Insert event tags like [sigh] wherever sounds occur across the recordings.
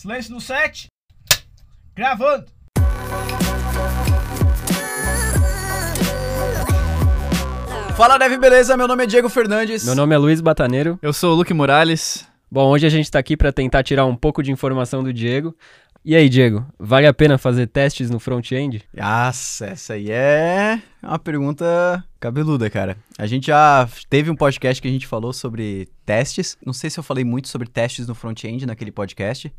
Silêncio no set. Gravando. Fala, Dev, beleza? Meu nome é Diego Fernandes. Meu nome é Luiz Bataneiro. Eu sou o Luke Morales. Bom, hoje a gente tá aqui para tentar tirar um pouco de informação do Diego. E aí, Diego, vale a pena fazer testes no front-end? Nossa, essa aí é uma pergunta cabeluda, cara. A gente já teve um podcast que a gente falou sobre testes. Não sei se eu falei muito sobre testes no front-end naquele podcast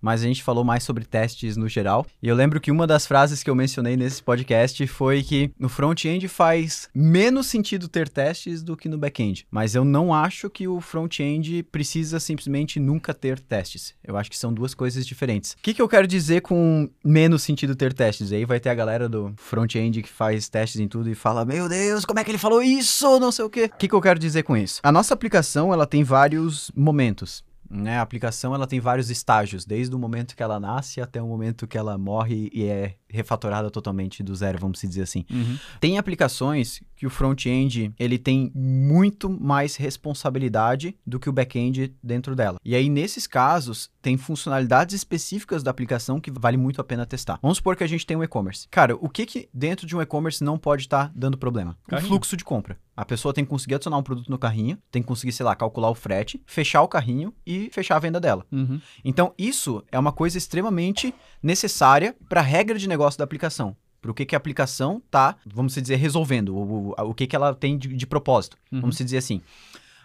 mas a gente falou mais sobre testes no geral. E eu lembro que uma das frases que eu mencionei nesse podcast foi que no front-end faz menos sentido ter testes do que no back-end. Mas eu não acho que o front-end precisa simplesmente nunca ter testes. Eu acho que são duas coisas diferentes. O que, que eu quero dizer com menos sentido ter testes? Aí vai ter a galera do front-end que faz testes em tudo e fala: Meu Deus, como é que ele falou isso? Não sei o quê. O que, que eu quero dizer com isso? A nossa aplicação ela tem vários momentos. Né? A aplicação ela tem vários estágios, desde o momento que ela nasce até o momento que ela morre e é refatorada totalmente do zero, vamos dizer assim. Uhum. Tem aplicações que o front-end ele tem muito mais responsabilidade do que o back-end dentro dela. E aí nesses casos tem funcionalidades específicas da aplicação que vale muito a pena testar. Vamos supor que a gente tem um e-commerce. Cara, o que que dentro de um e-commerce não pode estar tá dando problema? Carrinho. O fluxo de compra. A pessoa tem que conseguir adicionar um produto no carrinho, tem que conseguir, sei lá, calcular o frete, fechar o carrinho e fechar a venda dela. Uhum. Então, isso é uma coisa extremamente necessária para a regra de negócio da aplicação. Para o que, que a aplicação está, vamos dizer, resolvendo, o, o, o que, que ela tem de, de propósito, Uhum. vamos dizer assim.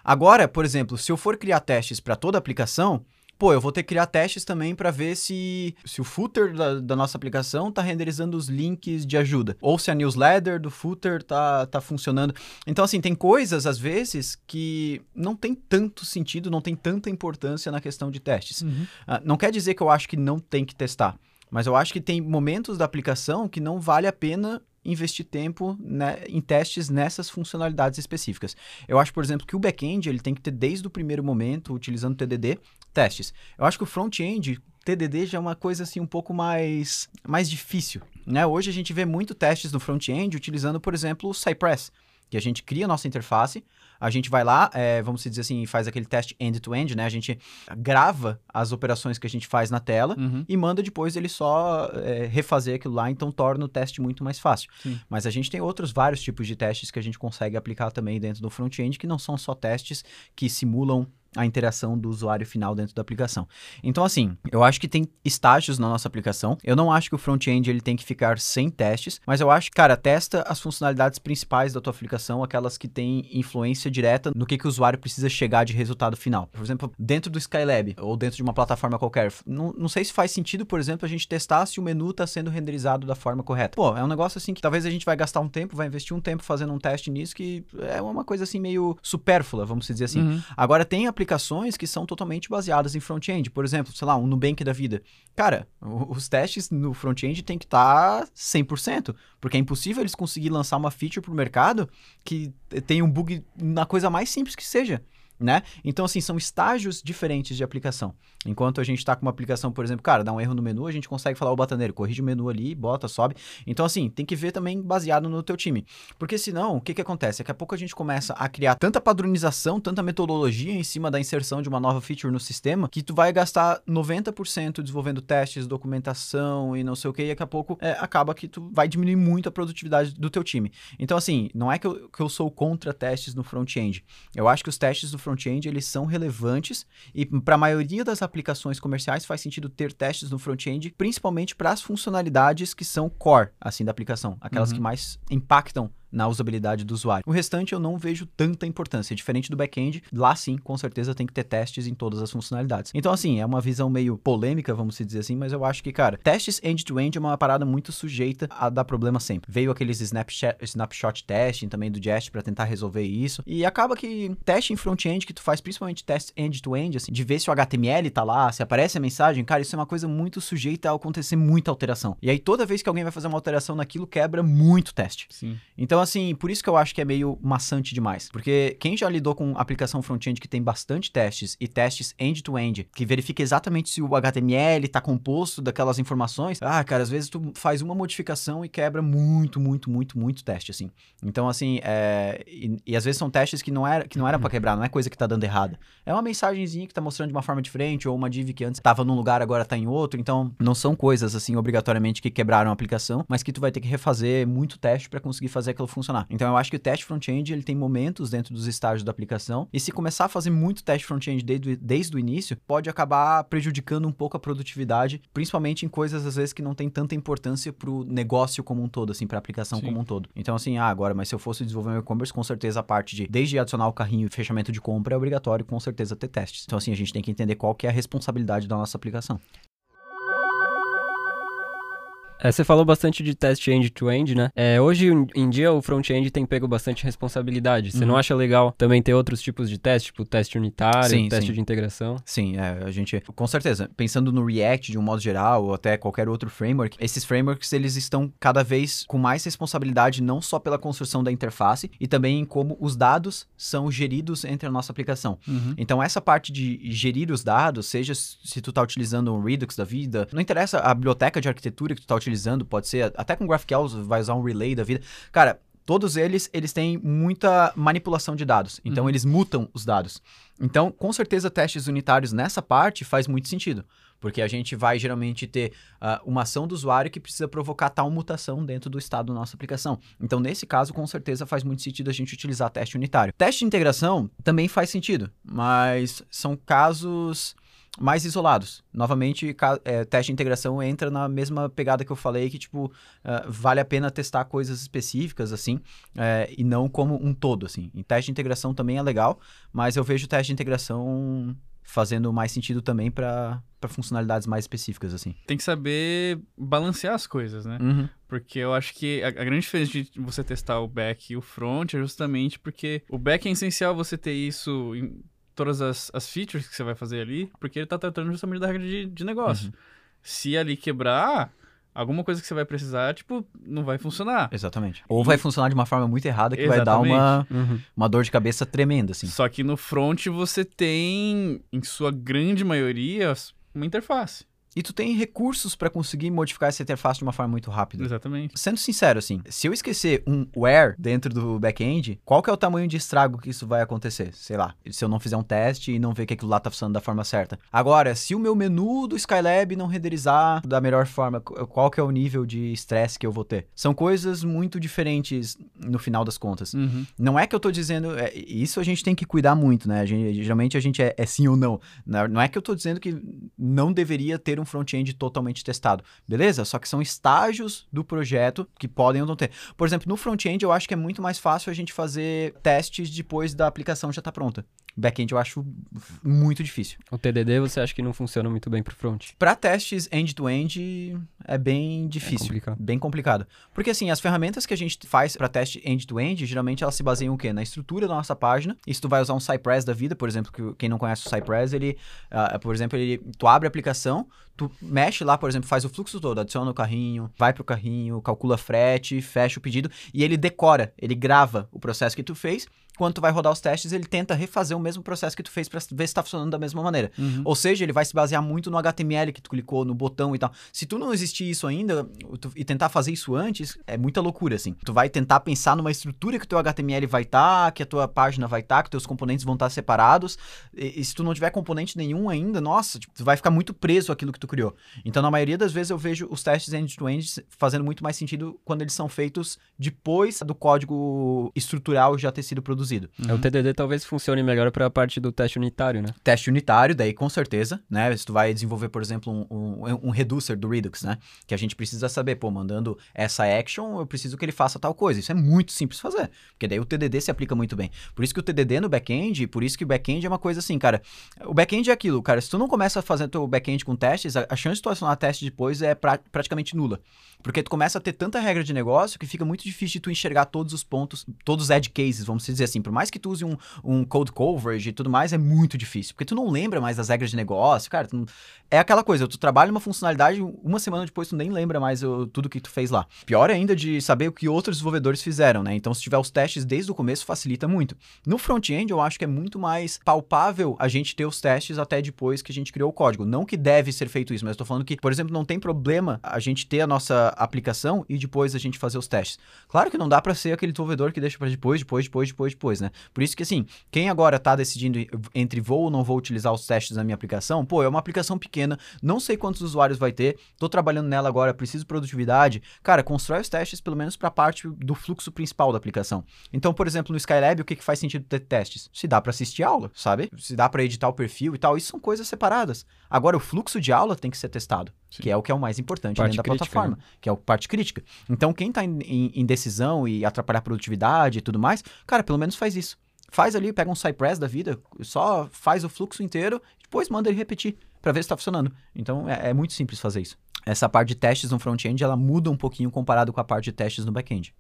Agora, por exemplo, se eu for criar testes para toda a aplicação, pô, eu vou ter que criar testes também para ver se, se o footer da, da nossa aplicação está renderizando os links de ajuda, ou se a newsletter do footer tá, tá funcionando. Então, assim, tem coisas, às vezes, que não tem tanto sentido, não tem tanta importância na questão de testes. Uhum. Ah, não quer dizer que eu acho que não tem que testar, mas eu acho que tem momentos da aplicação que não vale a pena investir tempo né, em testes nessas funcionalidades específicas. Eu acho, por exemplo, que o back-end ele tem que ter desde o primeiro momento, utilizando TDD, testes. Eu acho que o front-end TDD já é uma coisa assim um pouco mais mais difícil, né? Hoje a gente vê muito testes no front-end utilizando, por exemplo, o Cypress, que a gente cria a nossa interface, a gente vai lá, é, vamos dizer assim, faz aquele teste end-to-end, né? A gente grava as operações que a gente faz na tela Uhum. e manda depois ele só é, refazer aquilo lá, então torna o teste muito mais fácil. Sim. Mas a gente tem outros vários tipos de testes que a gente consegue aplicar também dentro do front-end, que não são só testes que simulam a interação do usuário final dentro da aplicação. Então, assim, eu acho que tem estágios na nossa aplicação. Eu não acho que o front-end ele tem que ficar sem testes, mas eu acho que, cara, testa as funcionalidades principais da tua aplicação, aquelas que têm influência direta no que, que o usuário precisa chegar de resultado final. Por exemplo, dentro do Skylab ou dentro de uma plataforma qualquer, não, não sei se faz sentido, por exemplo, a gente testar se o menu está sendo renderizado da forma correta. Pô, é um negócio assim que talvez a gente vai gastar um tempo, vai investir um tempo fazendo um teste nisso que é uma coisa assim meio supérflua, vamos dizer assim. Uhum. Agora, tem aplicações que são totalmente baseadas em front-end. Por exemplo, sei lá, um Nubank da vida. Cara, o- os testes no front-end tem que estar 100%, porque é impossível eles conseguirem lançar uma feature pro mercado que tem um bug na coisa mais simples que seja. Né? Então, assim, são estágios diferentes de aplicação. Enquanto a gente está com uma aplicação, por exemplo, cara, dá um erro no menu, a gente consegue falar o bataneiro, corrige o menu ali, bota, sobe. Então, assim, tem que ver também baseado no teu time. Porque senão, o que que acontece? Daqui a pouco a gente começa a criar tanta padronização, tanta metodologia em cima da inserção de uma nova feature no sistema, que tu vai gastar 90% desenvolvendo testes, documentação e não sei o que, e daqui a pouco é, acaba que tu vai diminuir muito a produtividade do teu time. Então, assim, não é que eu, que eu sou contra testes no front-end. Eu acho que os testes do front-end, eles são relevantes e para a maioria das aplicações comerciais faz sentido ter testes no front-end, principalmente para as funcionalidades que são core, assim, da aplicação, aquelas Uhum. que mais impactam na usabilidade do usuário. O restante eu não vejo tanta importância. Diferente do back-end, lá sim, com certeza tem que ter testes em todas as funcionalidades. Então, assim, é uma visão meio polêmica, vamos dizer assim, mas eu acho que, cara, testes end-to-end é uma parada muito sujeita a dar problema sempre. Veio aqueles snapshot, snapshot testing também do Jest para tentar resolver isso. E acaba que teste em front-end que tu faz, principalmente teste end-to-end, assim, de ver se o HTML tá lá, se aparece a mensagem, cara, isso é uma coisa muito sujeita a acontecer muita alteração. E aí toda vez que alguém vai fazer uma alteração naquilo, quebra muito teste. Sim. Então, Então, assim, por isso que eu acho que é meio maçante demais. Porque quem já lidou com aplicação front-end que tem bastante testes e testes end-to-end, que verifica exatamente se o HTML tá composto daquelas informações, ah, cara, às vezes tu faz uma modificação e quebra muito, muito, muito, muito teste, assim. Então, assim, é... e, e às vezes são testes que não era, que não era pra quebrar, não é coisa que tá dando errada. É uma mensagenzinha que tá mostrando de uma forma diferente, ou uma div que antes tava num lugar, agora tá em outro. Então, não são coisas, assim, obrigatoriamente que quebraram a aplicação, mas que tu vai ter que refazer muito teste para conseguir fazer aquilo funcionar. Então, eu acho que o teste front-end, ele tem momentos dentro dos estágios da aplicação, e se começar a fazer muito teste front-end desde, desde o início, pode acabar prejudicando um pouco a produtividade, principalmente em coisas, às vezes, que não tem tanta importância pro negócio como um todo, assim, pra aplicação Sim. como um todo. Então, assim, ah, agora, mas se eu fosse desenvolver um e-commerce, com certeza a parte de, desde adicionar o carrinho e fechamento de compra, é obrigatório, com certeza, ter testes. Então, assim, a gente tem que entender qual que é a responsabilidade da nossa aplicação. É, você falou bastante de teste end-to-end, né? É, hoje em- dia o front-end tem pego bastante responsabilidade. Você Uhum. não acha legal também ter outros tipos de teste, tipo teste unitário, Sim, teste sim. de integração? Sim, é, a gente, com certeza, pensando no React de um modo geral, ou até qualquer outro framework, esses frameworks, eles estão cada vez com mais responsabilidade, não só pela construção da interface, e também em como os dados são geridos entre a nossa aplicação. Uhum. Então, essa parte de gerir os dados, seja se tu tá utilizando um Redux da vida, não interessa a biblioteca de arquitetura que tu tá utilizando, pode ser até com GraphQL, vai usar um Relay da vida. Cara, todos eles, eles têm muita manipulação de dados. Então, Uhum. eles mutam os dados. Então, com certeza, testes unitários nessa parte faz muito sentido. Porque a gente vai geralmente ter ah, uma ação do usuário que precisa provocar tal mutação dentro do estado da nossa aplicação. Então, nesse caso, com certeza faz muito sentido a gente utilizar teste unitário. Teste de integração também faz sentido, mas são casos mais isolados. Novamente, é, teste de integração entra na mesma pegada que eu falei, que, tipo, ah, vale a pena testar coisas específicas, assim, é, e não como um todo, assim. E teste de integração também é legal, mas eu vejo teste de integração fazendo mais sentido também para funcionalidades mais específicas, assim. Tem que saber balancear as coisas, né? Uhum. Porque eu acho que a, a grande diferença de você testar o back e o front é justamente porque o back é essencial você ter isso em todas as, as features que você vai fazer ali, porque ele tá tratando justamente da regra de, de negócio. Uhum. Se ali quebrar, alguma coisa que você vai precisar, tipo, não vai funcionar. Exatamente. Ou vai funcionar de uma forma muito errada que vai dar uma, Uhum. uma dor de cabeça tremenda, assim. Só que no front você tem, em sua grande maioria, uma interface. E tu tem recursos para conseguir modificar essa interface de uma forma muito rápida. Exatamente. Sendo sincero, assim, se eu esquecer um where dentro do back-end, qual que é o tamanho de estrago que isso vai acontecer? Sei lá, se eu não fizer um teste e não ver que aquilo lá tá funcionando da forma certa. Agora, se o meu menu do Skylab não renderizar da melhor forma, qu- qual que é o nível de estresse que eu vou ter? São coisas muito diferentes no final das contas. Uhum. Não é que eu tô dizendo. é, isso a gente tem que cuidar muito, né? A gente- geralmente a gente é, é sim ou não. Não não é que eu tô dizendo que não deveria ter um front-end totalmente testado. Beleza? Só que são estágios do projeto que podem ou não ter. Por exemplo, no front-end eu acho que é muito mais fácil a gente fazer testes depois da aplicação já tá pronta. Back-end eu acho muito difícil. O TDD você acha que não funciona muito bem pro front? Para testes end-to-end é bem É difícil. complicado. Bem complicado. Porque assim, as ferramentas que a gente faz para teste end-to-end, geralmente elas se baseiam o quê? Na estrutura da nossa página. E se tu vai usar um Cypress da vida, por exemplo, que quem não conhece o Cypress, ele, ah, por exemplo, ele, tu abre a aplicação, tu mexe lá, por exemplo, faz o fluxo todo, adiciona o carrinho, vai pro carrinho, calcula frete, fecha o pedido e ele decora, ele grava o processo que tu fez. Quando tu vai rodar os testes, ele tenta refazer o mesmo processo que tu fez para ver se tá funcionando da mesma maneira. Uhum. Ou seja, ele vai se basear muito no HTML que tu clicou, no botão e tal. Se tu não existir isso ainda tu- e tentar fazer isso antes, é muita loucura, assim. Tu vai tentar pensar numa estrutura que o teu HTML vai estar, que a tua página vai estar, que teus componentes vão estar separados. E, e se tu não tiver componente nenhum ainda, nossa, tipo, tu vai ficar muito preso àquilo que tu criou. Então, na maioria das vezes, eu vejo os testes end-to-end fazendo muito mais sentido quando eles são feitos depois do código estrutural já ter sido produzido. É, O TDD talvez funcione melhor pra parte do teste unitário, né? teste unitário, daí com certeza, né? Se tu vai desenvolver, por exemplo, um, um, um reducer do Redux, né? Que a gente precisa saber, pô, mandando essa action, eu preciso que ele faça tal coisa. Isso é muito simples fazer, porque daí o TDD se aplica muito bem. Por isso que o TDD no back-end, por isso que o back-end é uma coisa assim, cara. O back-end é aquilo, cara. Se tu não começa a fazer teu back-end com testes, a, a chance de tu acionar teste depois é pra- praticamente nula. Porque tu começa a ter tanta regra de negócio que fica muito difícil de tu enxergar todos os pontos, todos os edge cases, vamos dizer assim, por mais que tu use um, um code coverage e tudo mais, é muito difícil, porque tu não lembra mais das regras de negócio, cara, não- é aquela coisa, tu trabalha uma funcionalidade, uma semana depois tu nem lembra mais o- tudo que tu fez lá. Pior ainda de saber o que outros desenvolvedores fizeram, né? Então, se tiver os testes desde o começo, facilita muito. No front-end, eu acho que é muito mais palpável a gente ter os testes até depois que a gente criou o código. Não que deve ser feito isso, mas eu tô falando que, por exemplo, não tem problema a gente ter a nossa aplicação e depois a gente fazer os testes. Claro que não dá pra ser aquele desenvolvedor que deixa pra depois, depois, depois, depois, depois, né? Por isso que, assim, quem agora tá decidindo entre vou ou não vou utilizar os testes na minha aplicação, pô, é uma aplicação pequena, não sei quantos usuários vai ter, tô trabalhando nela agora, preciso de produtividade. Cara, constrói os testes pelo menos pra parte do fluxo principal da aplicação. Então, por exemplo, no Skylab, o que, que faz sentido ter testes? Se dá pra assistir aula, sabe? Se dá pra editar o perfil e tal, isso são coisas separadas. Agora, o fluxo de aula tem que ser testado, Sim. que é o que é o mais importante Parte dentro da crítica, plataforma, que é a parte crítica. Então, quem tá em, decisão e atrapalhar a produtividade e tudo mais, cara, pelo menos faz isso. Faz ali, pega um Cypress da vida, só faz o fluxo inteiro, depois manda ele repetir pra ver se tá funcionando. Então, é, é muito simples fazer isso. Essa parte de testes no front-end, ela muda um pouquinho comparado com a parte de testes no back-end.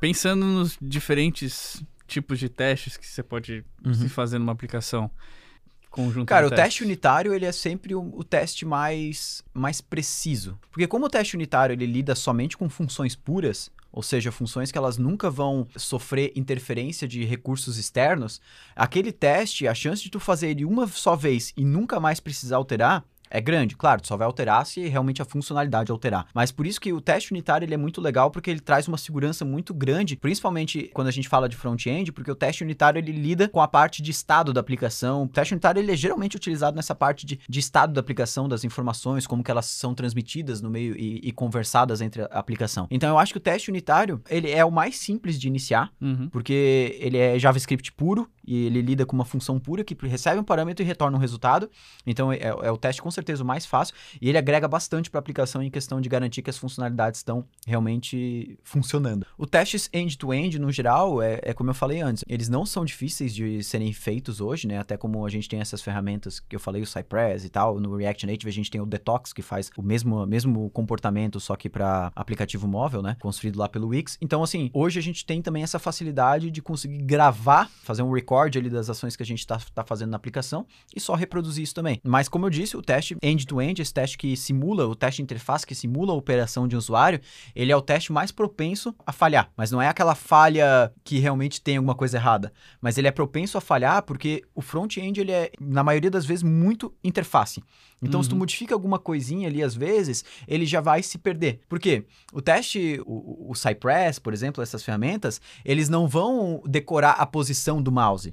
Pensando nos diferentes tipos de testes que você pode se fazer numa aplicação. Conjunto Cara, o teste unitário, ele é sempre o, o teste mais, mais preciso. Porque como o teste unitário, ele lida somente com funções puras, ou seja, funções que elas nunca vão sofrer interferência de recursos externos, aquele teste, a chance de tu fazer ele uma só vez e nunca mais precisar alterar, é grande. Claro, só vai alterar se realmente a funcionalidade alterar. Mas por isso que o teste unitário ele é muito legal, porque ele traz uma segurança muito grande, principalmente quando a gente fala de front-end, porque o teste unitário ele lida com a parte de estado da aplicação. O teste unitário ele é geralmente utilizado nessa parte de, de estado da aplicação, das informações, como que elas são transmitidas no meio e, e conversadas entre a aplicação. Então eu acho que o teste unitário ele é o mais simples de iniciar, Uhum. porque ele é JavaScript puro e ele lida com uma função pura que recebe um parâmetro e retorna um resultado. Então é, é o teste com certeza o mais fácil e ele agrega bastante para a aplicação em questão de garantir que as funcionalidades estão realmente funcionando. O testes end-to-end, no geral, é, é como eu falei antes, eles não são difíceis de serem feitos hoje, né? Até como a gente tem essas ferramentas que eu falei, o Cypress e tal, no React Native a gente tem o Detox que faz o mesmo, mesmo comportamento, só que para aplicativo móvel, né? Construído lá pelo Wix. Então, assim, hoje a gente tem também essa facilidade de conseguir gravar, fazer um record ali das ações que a gente está tá fazendo na aplicação e só reproduzir isso também. Mas, como eu disse, o teste end-to-end, esse teste que simula, o teste de interface que simula a operação de um usuário, ele é o teste mais propenso a falhar. Mas não é aquela falha que realmente tem alguma coisa errada. Mas ele é propenso a falhar porque o front-end, ele é, na maioria das vezes, muito interface. Então, se tu Uhum. modifica alguma coisinha ali, às vezes, ele já vai se perder. Por quê? O teste, o, o Cypress, por exemplo, essas ferramentas, eles não vão decorar a posição do mouse.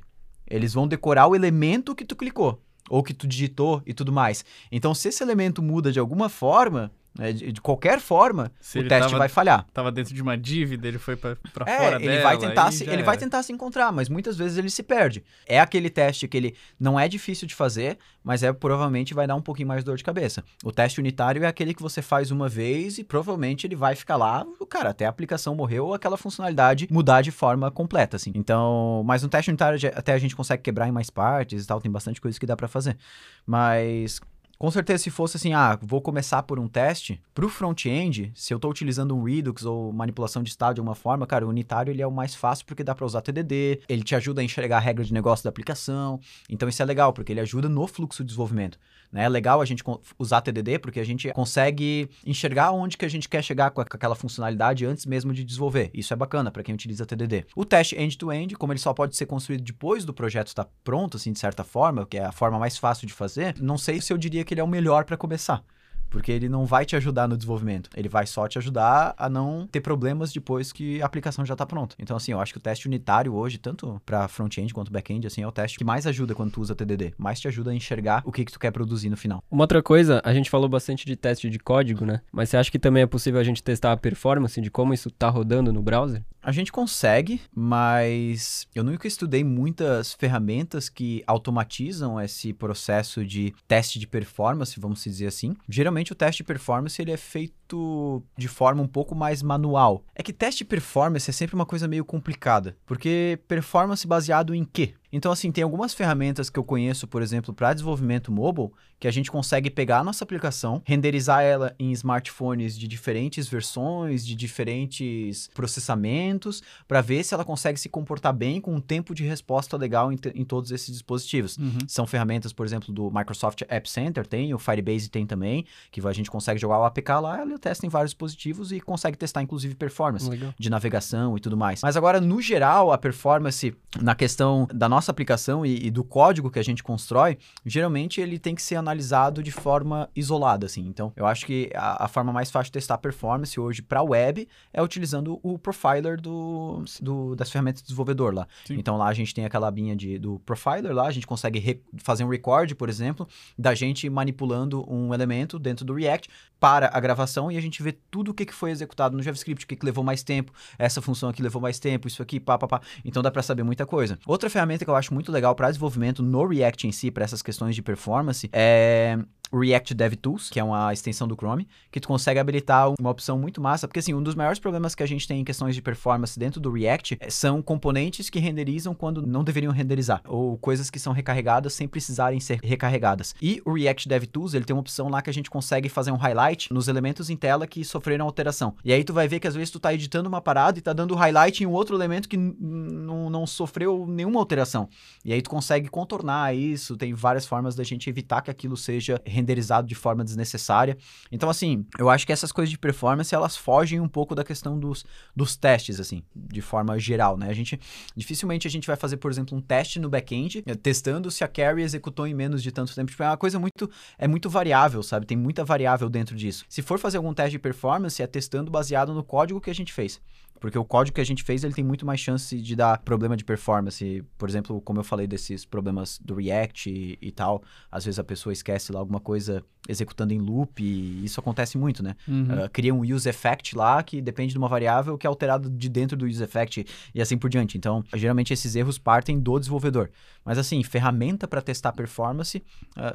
Eles vão decorar o elemento que tu clicou, ou que tu digitou e tudo mais. Então, se esse elemento muda de alguma forma, né, de, de qualquer forma, Se o teste tava- vai falhar. Tava dentro de uma dívida, ele foi pra, pra É, fora ele dela. vai tentar se, ele vai era. tentar se encontrar, mas muitas vezes ele se perde. É aquele teste que ele não é difícil de fazer, mas é provavelmente vai dar um pouquinho mais dor de cabeça. O teste unitário é aquele que você faz uma vez e provavelmente ele vai ficar lá, cara, até a aplicação morreu ou aquela funcionalidade mudar de forma completa, assim. Então, mas no teste unitário até a gente consegue quebrar em mais partes e tal, tem bastante coisa que dá pra fazer. Mas com certeza, se fosse assim, ah, vou começar por um teste, pro front-end, se eu tô utilizando um Redux ou manipulação de estado de alguma forma, cara, o unitário ele é o mais fácil porque dá pra usar TDD, ele te ajuda a enxergar a regra de negócio da aplicação, então isso é legal, porque ele ajuda no fluxo de desenvolvimento. Né? É legal a gente usar TDD porque a gente consegue enxergar onde que a gente quer chegar com, aquela funcionalidade antes mesmo de desenvolver. Isso é bacana para quem utiliza TDD. O teste end-to-end, como ele só pode ser construído depois do projeto estar pronto, assim, de certa forma, que é a forma mais fácil de fazer, não sei se eu diria que ele é o melhor para começar. Porque ele não vai te ajudar no desenvolvimento. Ele vai só te ajudar a não ter problemas depois que a aplicação já está pronta. Então, assim, eu acho que o teste unitário hoje, tanto para front-end quanto back-end, assim, é o teste que mais ajuda quando tu usa TDD. Mais te ajuda a enxergar o que, que tu quer produzir no final. Uma outra coisa, a gente falou bastante de teste de código, né? Mas você acha que também é possível a gente testar a performance de como isso tá rodando no browser? A gente consegue, mas eu nunca estudei muitas ferramentas que automatizam esse processo de teste de performance, vamos dizer assim. Geralmente o teste de performance ele é feito de forma um pouco mais manual. É que teste de performance é sempre uma coisa meio complicada, porque performance baseado em quê? Então, assim, tem algumas ferramentas que eu conheço, por exemplo, para desenvolvimento mobile, que a gente consegue pegar a nossa aplicação, renderizar ela em smartphones de diferentes versões, de diferentes processamentos, para ver se ela consegue se comportar bem com um tempo de resposta legal em, em todos esses dispositivos. Uhum. São ferramentas, por exemplo, do Microsoft App Center, tem, o Firebase tem também, que a gente consegue jogar o APK lá, ele testa em vários dispositivos e consegue testar, inclusive, performance Legal. de navegação e tudo mais. Mas agora, no geral, a performance na questão da nossa aplicação e, e do código que a gente constrói, geralmente ele tem que ser analisado de forma isolada, assim. Então, eu acho que a, a forma mais fácil de testar a performance hoje para web é utilizando o profiler do, do- das ferramentas do desenvolvedor lá. Sim. Então, lá a gente tem aquela abinha de, do profiler lá, a gente consegue re- fazer um record, por exemplo, da gente manipulando um elemento dentro do React para a gravação e a gente vê tudo o que, que foi executado no JavaScript, o que, que levou mais tempo, essa função aqui levou mais tempo, isso aqui, pá, pá, pá. Então dá para saber muita coisa. Outra ferramenta que eu acho muito legal para desenvolvimento no React em si, para essas questões de performance, é React DevTools, que é uma extensão do Chrome, que tu consegue habilitar uma opção muito massa, porque assim, um dos maiores problemas que a gente tem em questões de performance dentro do React eh, são componentes que renderizam quando não deveriam renderizar, ou coisas que são recarregadas sem precisarem ser recarregadas. E o React DevTools, ele tem uma opção lá que a gente consegue fazer um highlight nos elementos em tela que sofreram alteração. E aí tu vai ver que às vezes tu tá editando uma parada e tá dando highlight em um outro elemento que não sofreu nenhuma alteração. E aí tu consegue contornar isso, tem várias formas da gente evitar que aquilo seja renderizado de forma desnecessária. Então, assim, eu acho que essas coisas de performance, elas fogem um pouco da questão dos, dos testes, assim, de forma geral, né? A gente, dificilmente a gente vai fazer, por exemplo, um teste no back-end, eh, testando se a carry executou em menos de tanto tempo. Tipo, é uma coisa muito, é muito variável, sabe? Tem muita variável dentro disso. Se for fazer algum teste de performance, é testando baseado no código que a gente fez. Porque o código que a gente fez, ele tem muito mais chance de dar problema de performance. Por exemplo, como eu falei desses problemas do React e, e tal, às vezes a pessoa esquece lá alguma coisa executando em loop, e isso acontece muito, né? Uhum. Ah, cria um use effect lá que depende de uma variável que é alterado de dentro do use effect e assim por diante. Então, geralmente esses erros partem do desenvolvedor. Mas assim, ferramenta para testar performance,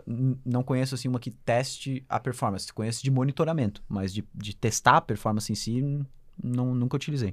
n- não conheço assim uma que teste a performance. Conheço de monitoramento, mas de, de testar a performance em si, n- não, nunca utilizei.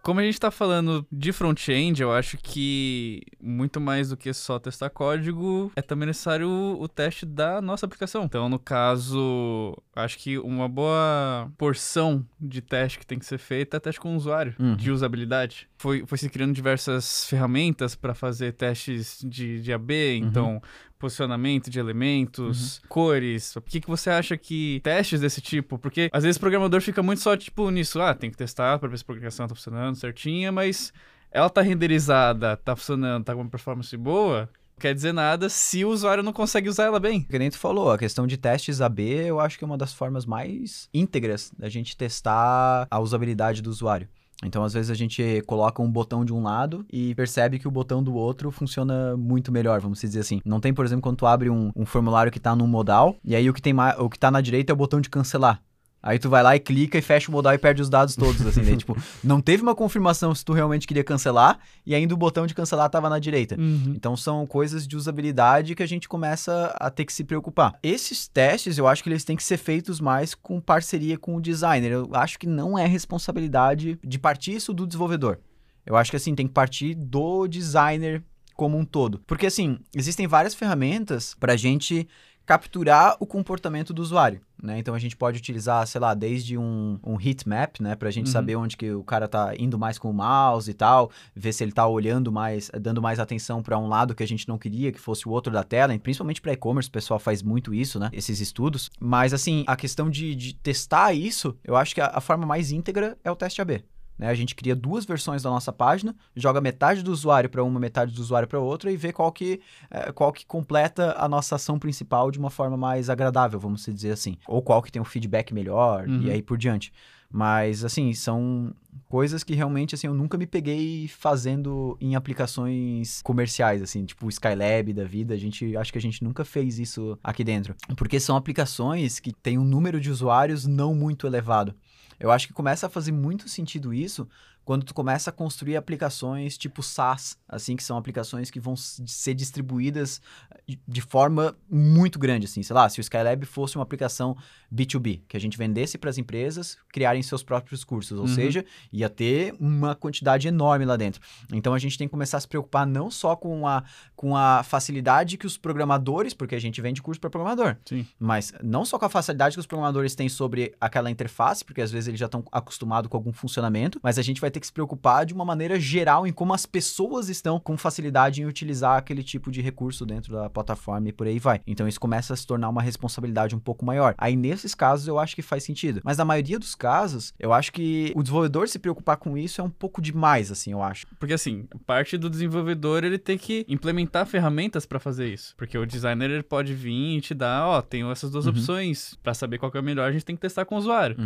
Como a gente tá falando de front-end, eu acho que muito mais do que só testar código, é também necessário o, o teste da nossa aplicação. Então, no caso, acho que uma boa porção de teste que tem que ser feita é teste com o usuário, Uhum. de usabilidade. Foi, foi se criando diversas ferramentas para fazer testes de, de AB, então posicionamento de elementos, cores. O que, que você acha que testes desse tipo? Porque às vezes o programador fica muito só tipo nisso, ah, tem que testar para ver se a programação tá funcionando certinha, mas ela tá renderizada, tá funcionando, tá com uma performance boa, quer dizer nada se o usuário não consegue usar ela bem. Que nem tu falou, a questão de testes AB, eu acho que é uma das formas mais íntegras da gente testar a usabilidade do usuário. Então, às vezes, a gente coloca um botão de um lado e percebe que o botão do outro funciona muito melhor, vamos dizer assim. Não tem, por exemplo, quando tu abre um, um formulário que tá num modal, e aí o que, tem o que tá na direita é o botão de cancelar. Aí tu vai lá e clica e fecha o modal e perde os dados todos, assim, daí, [laughs] tipo, não teve uma confirmação se tu realmente queria cancelar, e ainda o botão de cancelar tava na direita. Então são coisas de usabilidade que a gente começa a ter que se preocupar. Esses testes, eu acho que eles têm que ser feitos mais com parceria com o designer. Eu acho que não é responsabilidade de partir isso do desenvolvedor. Eu acho que assim, tem que partir do designer como um todo. Porque assim, existem várias ferramentas para a gente capturar o comportamento do usuário, né? Então a gente pode utilizar, sei lá, desde um, um heat map, né? Pra gente Uhum. saber onde que o cara tá indo mais com o mouse e tal, ver se ele tá olhando mais, dando mais atenção para um lado que a gente não queria que fosse o outro da tela, e principalmente para e-commerce, o pessoal faz muito isso, né? Esses estudos. Mas assim, a questão de, de testar isso, eu acho que a, a forma mais íntegra é o teste AB. Né? A gente cria duas versões da nossa página, joga metade do usuário para uma, metade do usuário para outra e vê qual que, eh, qual que completa a nossa ação principal de uma forma mais agradável, vamos dizer assim. Ou qual que tem um feedback melhor Uhum. e aí por diante. Mas, assim, são coisas que realmente, assim, eu nunca me peguei fazendo em aplicações comerciais, assim, tipo o Skylab da vida. A gente, acho que a gente nunca fez isso aqui dentro. Porque são aplicações que têm um número de usuários não muito elevado. Eu acho que começa a fazer muito sentido isso quando tu começa a construir aplicações tipo SaaS, assim, que são aplicações que vão ser distribuídas eh, de forma muito grande, assim. Sei lá, se o Skylab fosse uma aplicação B2B, que a gente vendesse para as empresas criarem seus próprios cursos, ou Uhum. seja, ia ter uma quantidade enorme lá dentro. Então a gente tem que começar a se preocupar não só com a, com a facilidade que os programadores, porque a gente vende curso para programador, Sim. mas não só com a facilidade que os programadores têm sobre aquela interface, porque às vezes eles já estão acostumados com algum funcionamento, mas a gente vai ter que se preocupar de uma maneira geral em como as pessoas estão com facilidade em utilizar aquele tipo de recurso dentro da plataforma e por aí vai. Então isso começa a se tornar uma responsabilidade um pouco maior. Aí nesses casos eu acho que faz sentido. Mas na maioria dos casos, eu acho que o desenvolvedor se preocupar com isso é um pouco demais, assim, eu acho. Porque assim, parte do desenvolvedor ele tem que implementar ferramentas pra fazer isso. Porque o designer ele pode vir e te dar, ó, tenho essas duas Uhum. opções. Pra saber qual que é o melhor, a gente tem que testar com o usuário.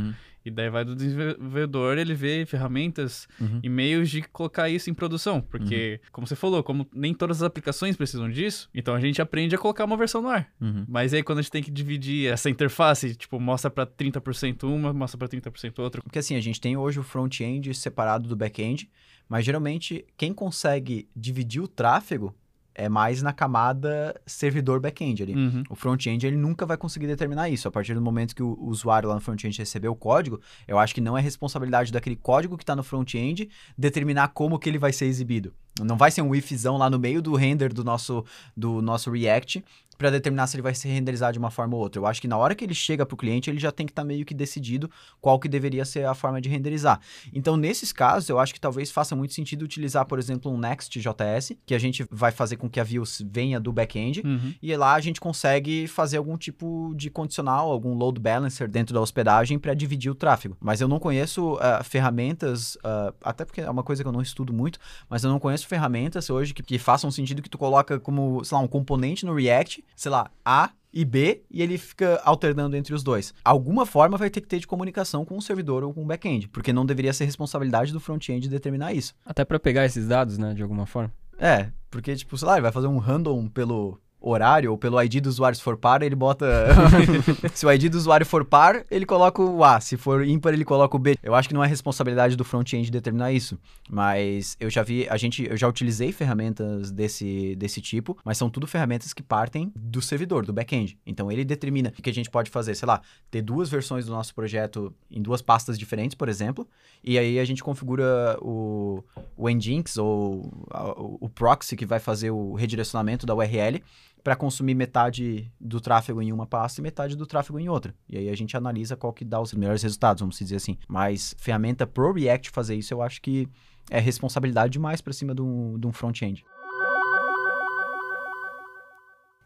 E daí vai do desenvolvedor ele ver ferramentas Uhum. e meios de colocar isso em produção. Porque, como você falou, como nem todas as aplicações precisam disso, então a gente aprende a colocar uma versão no ar. Uhum. Mas aí quando a gente tem que dividir essa interface, tipo, mostra pra 30% uma, mostra pra 30% outra. Porque assim, a gente tem hoje o front-end separado do back-end, mas geralmente quem consegue dividir o tráfego é mais na camada servidor back-end ali. Uhum. O front-end ele nunca vai conseguir determinar isso. A partir do momento que o usuário lá no front-end recebeu o código, eu acho que não é responsabilidade daquele código que está no front-end determinar como que ele vai ser exibido. Não vai ser um ifzão lá no meio do render do nosso, do nosso React para determinar se ele vai ser renderizado de uma forma ou outra. Eu acho que na hora que ele chega para o cliente, ele já tem que estar meio que decidido qual que deveria ser a forma de renderizar. Então, nesses casos, eu acho que talvez faça muito sentido utilizar, por exemplo, um Next.js, que a gente vai fazer com que a view venha do back-end, Uhum. e lá a gente consegue fazer algum tipo de condicional, algum load balancer dentro da hospedagem para dividir o tráfego. Mas eu não conheço ah, ferramentas, ah, até porque é uma coisa que eu não estudo muito, mas eu não conheço ferramentas hoje que, que façam sentido que tu coloca como, sei lá, um componente no React, sei lá, A e B, e ele fica alternando entre os dois. Alguma forma vai ter que ter de comunicação com o servidor ou com o back-end, porque não deveria ser responsabilidade do front-end determinar isso. Até pra pegar esses dados, né, de alguma forma. É, porque, tipo, sei lá, ele vai fazer um random pelo horário ou pelo ID do usuário, se for par, ele bota. [laughs] [laughs] se o ID do usuário for par, ele coloca o A. Se for ímpar, ele coloca o B. Eu acho que não é responsabilidade do front-end determinar isso. Mas eu já vi, a gente, eu já utilizei ferramentas desse, desse tipo, mas são tudo ferramentas que partem do servidor, do back-end. Então ele determina o que a gente pode fazer, sei lá, ter duas versões do nosso projeto em duas pastas diferentes, por exemplo, e aí a gente configura o, o Nginx ou a- o, o proxy que vai fazer o redirecionamento da URL para consumir metade do tráfego em uma pasta e metade do tráfego em outra. E aí a gente analisa qual que dá os melhores resultados, vamos dizer assim. Mas ferramenta pro React fazer isso, eu acho que é responsabilidade demais para cima de um, um front-end.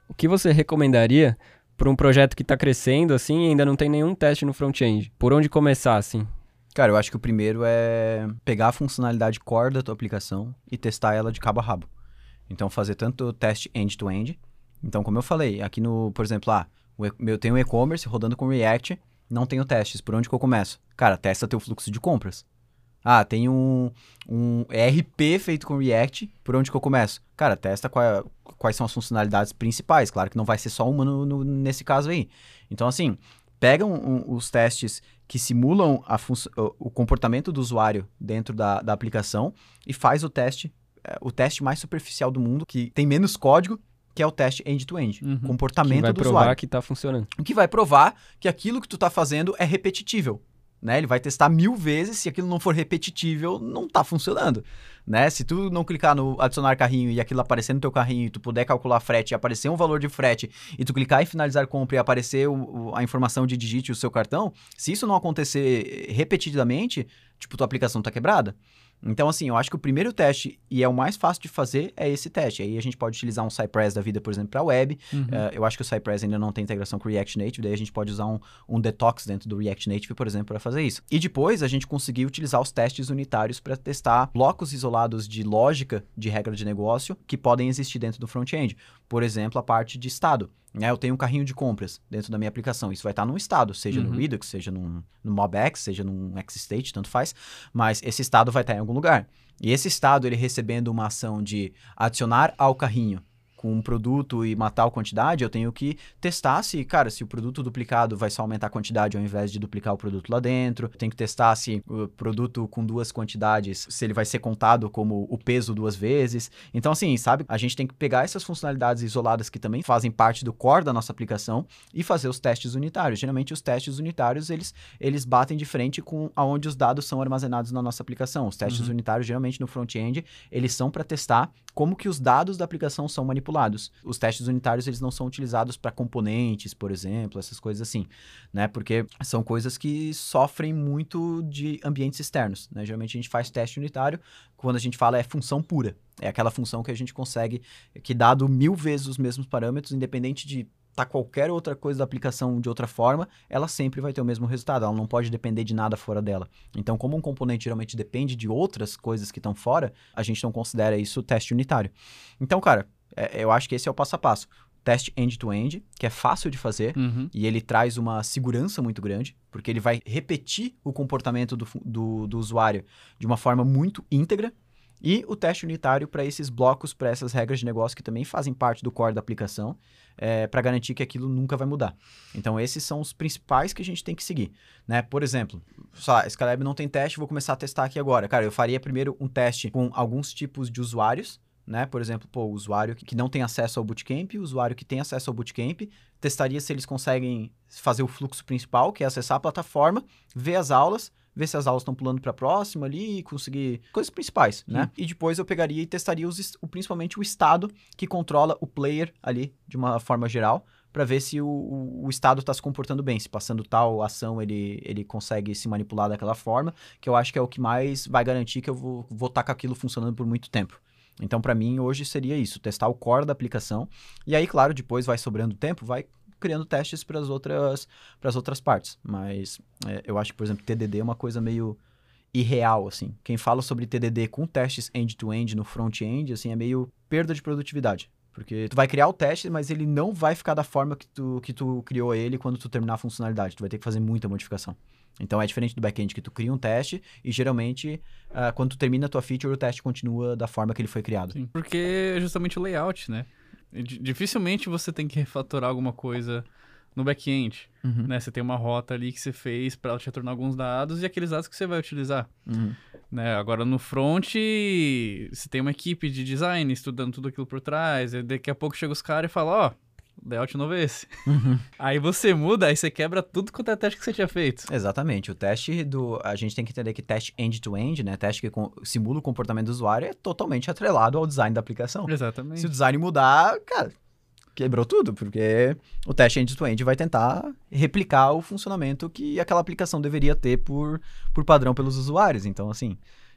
O que você recomendaria para um projeto que tá crescendo assim e ainda não tem nenhum teste no front-end? Por onde começar, assim? Cara, eu acho que o primeiro é pegar a funcionalidade core da tua aplicação e testar ela de cabo a rabo. Então, fazer tanto teste end-to-end. Então, como eu falei, aqui no, por exemplo, ah, eu tenho e-commerce rodando com React, não tenho testes. Por onde que eu começo? Cara, testa teu fluxo de compras. Ah, tem um, um ERP feito com React, por onde que eu começo? Cara, testa qual- quais são as funcionalidades principais. Claro que não vai ser só uma no- no- nesse caso aí. Então, assim, pega um- os testes que simulam o comportamento do usuário dentro da, da aplicação e faz o teste, é, o teste mais superficial do mundo, que tem menos código, que é o teste end-to-end. Uhum. Que Comportamento vai do provar usuário. que tá funcionando. O que vai provar que aquilo que tu tá fazendo é repetitível. Né? Ele vai testar mil vezes, se aquilo não for repetitível, não tá funcionando. Né? Se tu não clicar no adicionar carrinho e aquilo aparecer no teu carrinho e tu puder calcular frete e aparecer um valor de frete e tu clicar em finalizar compra e aparecer o- a informação de digite o seu cartão, se isso não acontecer repetidamente, tipo, tua aplicação tá quebrada. Então, assim, eu acho que o primeiro teste, e é o mais fácil de fazer, é esse teste. Aí a gente pode utilizar um Cypress da vida, por exemplo, para web. Uhum. Eh, eu acho que o Cypress ainda não tem integração com o React Native, daí a gente pode usar um, um detox dentro do React Native, por exemplo, para fazer isso. E depois a gente conseguir utilizar os testes unitários para testar blocos isolados de lógica de regra de negócio que podem existir dentro do front-end. Por exemplo, a parte de estado. Né? Eu tenho um carrinho de compras dentro da minha aplicação. Isso vai estar num estado, seja no Uhum. Redux, seja num, no MobX, seja num XState, tanto faz. Mas esse estado vai estar em algum lugar. E esse estado, ele recebendo uma ação de adicionar ao carrinho com um produto e matar a quantidade, eu tenho que testar se, cara, se o produto duplicado vai só aumentar a quantidade ao invés de duplicar o produto lá dentro. Tenho que testar se o produto com duas quantidades, se ele vai ser contado como o peso duas vezes. Então, assim, sabe, a gente tem que pegar essas funcionalidades isoladas que também fazem parte do core da nossa aplicação e fazer os testes unitários. Geralmente, os testes unitários, eles, eles batem de frente com aonde os dados são armazenados na nossa aplicação. Os testes Uhum. unitários, geralmente no front-end, eles são para testar como que os dados da aplicação são manipulados. Os testes unitários eles não são utilizados para componentes, por exemplo, essas coisas assim, né? Porque são coisas que sofrem muito de ambientes externos, né? Geralmente a gente faz teste unitário quando a gente fala é função pura. É aquela função que a gente consegue, que dado mil vezes os mesmos parâmetros, independente de tá qualquer outra coisa da aplicação de outra forma, ela sempre vai ter o mesmo resultado. Ela não pode depender de nada fora dela. Então, como um componente geralmente depende de outras coisas que estão fora, a gente não considera isso teste unitário. Então, cara, é- eu acho que esse é o passo a passo. Teste end-to-end, que é fácil de fazer, Uhum. e ele traz uma segurança muito grande, porque ele vai repetir o comportamento do, do, do usuário de uma forma muito íntegra. E o teste unitário para esses blocos, para essas regras de negócio que também fazem parte do core da aplicação, para garantir que aquilo nunca vai mudar. Então, esses são os principais que a gente tem que seguir. Né? Por exemplo, lá, Scalab não tem teste, vou começar a testar aqui agora. Cara, eu faria primeiro um teste com alguns tipos de usuários, né? Por exemplo, pô, o usuário que não tem acesso ao bootcamp, o usuário que tem acesso ao bootcamp, testaria se eles conseguem fazer o fluxo principal, que é acessar a plataforma, ver as aulas, ver se as aulas estão pulando para a próxima ali, conseguir coisas principais, né? E depois eu pegaria e testaria os, o- principalmente o estado que controla o player ali de uma forma geral, para ver se o, o, o estado está se comportando bem, se passando tal ação ele, ele consegue se manipular daquela forma, que eu acho que é o que mais vai garantir que eu vou vou estar com aquilo funcionando por muito tempo. Então, para mim, hoje seria isso, testar o core da aplicação. E aí, claro, depois vai sobrando tempo, vai criando testes para as outras, outras partes. Mas é, eu acho que, por exemplo, TDD é uma coisa meio irreal, assim. Quem fala sobre TDD com testes end-to-end no front-end, assim, é meio perda de produtividade. Porque tu vai criar o teste, mas ele não vai ficar da forma que tu, que tu criou ele quando tu terminar a funcionalidade. Tu vai ter que fazer muita modificação. Então é diferente do back-end que tu cria um teste e geralmente ah, quando tu termina a tua feature o teste continua da forma que ele foi criado. Sim, porque é justamente o layout, né? Di- Dificilmente você tem que refatorar alguma coisa no back-end, Uhum, né? Você tem uma rota ali que você fez para ela te retornar alguns dados e aqueles dados que você vai utilizar, uhum. né? Agora no front, você tem uma equipe de design estudando tudo aquilo por trás, e daqui a pouco chega os caras e fala, ó, layout novo é esse. Uhum. Aí você muda, aí você quebra tudo quanto é teste que você tinha feito. Exatamente. O teste do. A gente tem que entender que teste end-to-end, né? Teste que com- simula o comportamento do usuário, é totalmente atrelado ao design da aplicação. Exatamente. Se o design mudar, cara, quebrou tudo, porque o teste end-to-end vai tentar replicar o funcionamento que aquela aplicação deveria ter por, por padrão pelos usuários. Então, assim,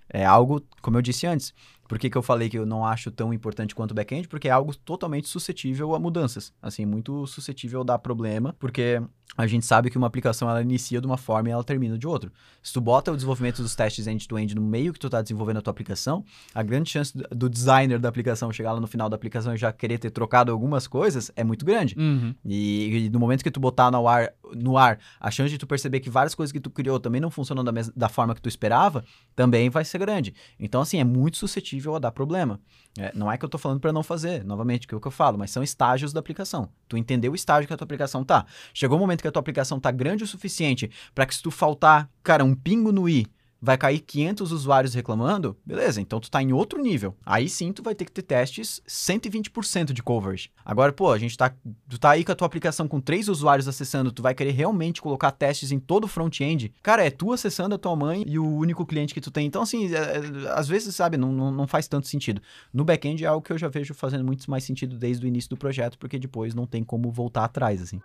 é algo, como eu disse antes, por que, que eu falei que eu não acho tão importante quanto o back-end? Porque é algo totalmente suscetível a mudanças. Assim, muito suscetível a dar problema, porque a gente sabe que uma aplicação ela inicia de uma forma e ela termina de outra. Se tu bota o desenvolvimento dos testes end-to-end no meio que tu está desenvolvendo a tua aplicação, a grande chance do- designer da aplicação chegar lá no final da aplicação e já querer ter trocado algumas coisas é muito grande. Uhum. E, e no momento que tu botar no ar, no ar, a chance de tu perceber que várias coisas que tu criou também não funcionam da, da forma que tu esperava, também vai ser grande. Então, assim, é muito suscetível a dar problema. É, não é que eu tô falando para não fazer, novamente, que é o que eu falo, mas são estágios da aplicação. Tu entendeu o estágio que a tua aplicação tá. Chegou o momento que a tua aplicação tá grande o suficiente para que se tu faltar, cara, um pingo no i, vai cair 500 usuários reclamando, beleza, então tu tá em outro nível. Aí sim tu vai ter que ter testes 120% de coverage. Agora, pô, a gente tá, tu tá aí com a tua aplicação com três usuários acessando, tu vai querer realmente colocar testes em todo o front-end. Cara, é tu acessando a tua mãe e o único cliente que tu tem. Então, assim, é- é- às vezes, sabe, não, não, não faz tanto sentido. No back-end é algo que eu já vejo fazendo muito mais sentido desde o início do projeto, porque depois não tem como voltar atrás, assim.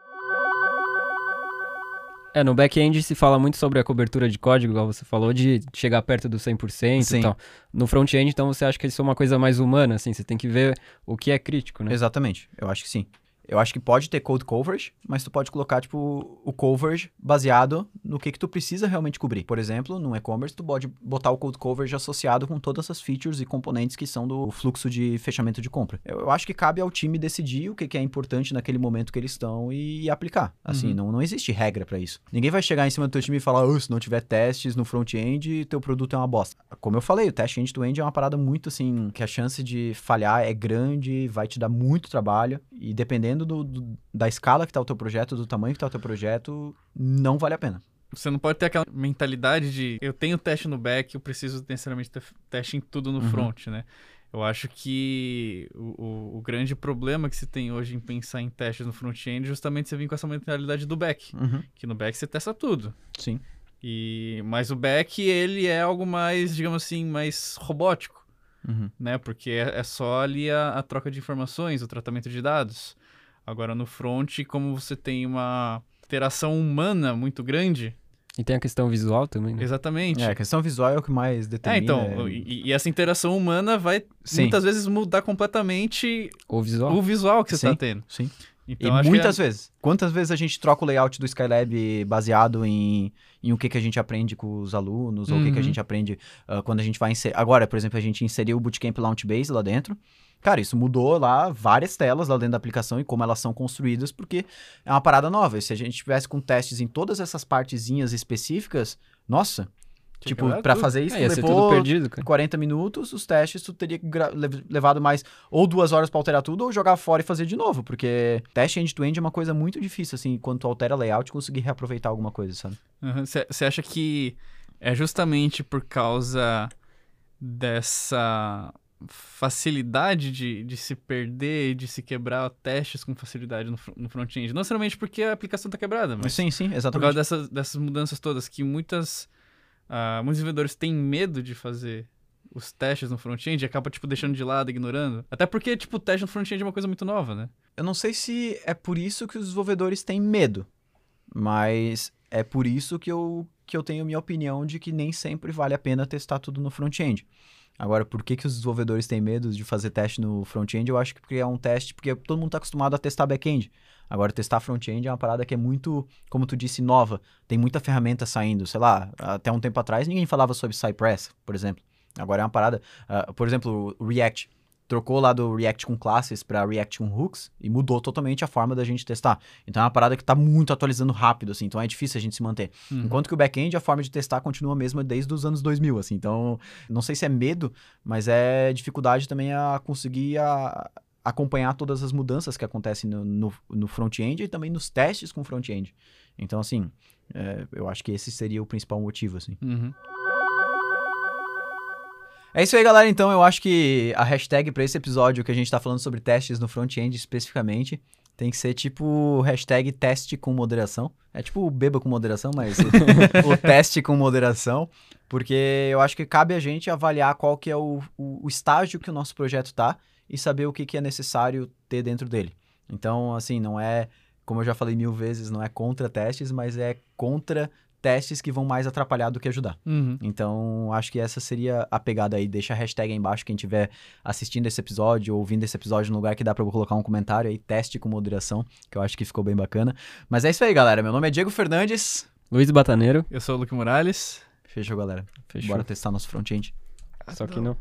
É, no back-end se fala muito sobre a cobertura de código, igual você falou, de chegar perto do 100% Sim. e tal. No front-end, então, você acha que isso é uma coisa mais humana, assim, você tem que ver o que é crítico, né? Exatamente, eu acho que sim. Eu acho que pode ter code coverage, mas tu pode colocar, tipo, o coverage baseado no que que tu precisa realmente cobrir. Por exemplo, no e-commerce, tu pode botar o code coverage associado com todas as features e componentes que são do fluxo de fechamento de compra. Eu, eu acho que cabe ao time decidir o que, que é importante naquele momento que eles estão e, aplicar. Assim, Uhum. não, não existe regra pra isso. Ninguém vai chegar em cima do teu time e falar, "Oh, se não tiver testes no front-end, teu produto é uma bosta. Como eu falei, o teste end-to-end é uma parada muito assim, que a chance de falhar é grande, vai te dar muito trabalho, e dependendo do, do- da escala que tá o teu projeto, do tamanho que tá o teu projeto, não vale a pena. Você não pode ter aquela mentalidade de eu tenho teste no back, eu preciso necessariamente ter teste em tudo no Uhum. front, né? Eu acho que o, o- grande problema que se tem hoje em pensar em testes no front-end é justamente você vir com essa mentalidade do back. Que no back você testa tudo. Sim. E, mas o back, ele é algo mais, digamos assim, mais robótico, Uhum. né? Porque é, é só ali a, a troca de informações, o tratamento de dados. Agora no front, como você tem uma interação humana muito grande, E tem a questão visual também, né? exatamente. É, a questão visual é o que mais É, determina. então, e, e essa interação humana vai Sim. muitas vezes mudar completamente O visual. o visual que você Sim. tá tendo. Sim. Então, e muitas que vezes. Quantas vezes a gente troca o layout do Skylab baseado em, em o que, que a gente aprende com os alunos, ou o que, que a Uhum. gente aprende ah, quando a gente vai inserir. Agora, por exemplo, a gente inseriu o Bootcamp Launchbase lá dentro. Cara, isso mudou lá várias telas lá dentro da aplicação e como elas são construídas, porque é uma parada nova. E se a gente tivesse com testes em todas essas partezinhas específicas, nossa, tipo, tudo. fazer isso, É, ia ser levou tudo perdido, cara. 40 minutos, os testes, tu teria levado mais ou duas horas pra alterar tudo ou jogar fora e fazer de novo, porque teste end-to-end é uma coisa muito difícil, assim, quando tu altera layout, conseguir reaproveitar alguma coisa, sabe? Você acha que é justamente por causa dessa facilidade de, de se perder e de se quebrar testes com facilidade no, no front-end? Não necessariamente porque a aplicação tá quebrada, mas sim, sim, por exatamente. causa dessas, dessas mudanças todas que muitas, ah, muitos desenvolvedores têm medo de fazer os testes no front-end e acaba, tipo, deixando de lado, ignorando. Até porque, tipo, o teste no front-end é uma coisa muito nova, né? Eu não sei se é por isso que os desenvolvedores têm medo, mas é por isso que eu, que eu tenho minha opinião de que nem sempre vale a pena testar tudo no front-end. Agora, por que, que os desenvolvedores têm medo de fazer teste no front-end? Eu acho que porque é um teste, porque todo mundo está acostumado a testar back-end. Agora, testar front-end é uma parada que é muito, como tu disse, nova. Tem muita ferramenta saindo, sei lá, até um tempo atrás ninguém falava sobre Cypress, por exemplo. Agora é uma parada, ah, por exemplo, o React. Trocou lá do React com classes para React com hooks e mudou totalmente a forma da gente testar. Então é uma parada que está muito atualizando rápido, assim, então é difícil a gente se manter. Uhum. Enquanto que o back-end, a forma de testar continua a mesma desde os anos 2000, assim. Então, não sei se é medo, mas é dificuldade também a conseguir a- acompanhar todas as mudanças que acontecem no, no, no front-end e também nos testes com front-end. Então, assim, é, eu acho que esse seria o principal motivo, assim. Uhum. É isso aí, galera. Então, eu acho que a hashtag para esse episódio que a gente tá falando sobre testes no front-end especificamente tem que ser tipo hashtag teste com moderação. É tipo beba com moderação, mas o, [laughs] o teste com moderação. Porque eu acho que cabe a gente avaliar qual que é o, o, o estágio que o nosso projeto tá e saber o que, que é necessário ter dentro dele. Então, assim, não é, como eu já falei mil vezes, não é contra testes, mas é contra testes que vão mais atrapalhar do que ajudar. Uhum. Então, acho que essa seria a pegada aí. Deixa a hashtag aí embaixo, quem estiver assistindo esse episódio ou ouvindo esse episódio no lugar que dá pra eu colocar um comentário aí, teste com moderação, que eu acho que ficou bem bacana. Mas é isso aí, galera. Meu nome é Diego Fernandes. Luiz Bataneiro. Eu sou o Luke Morales. Fechou, galera. Fechou. Bora testar nosso front-end. Só que não.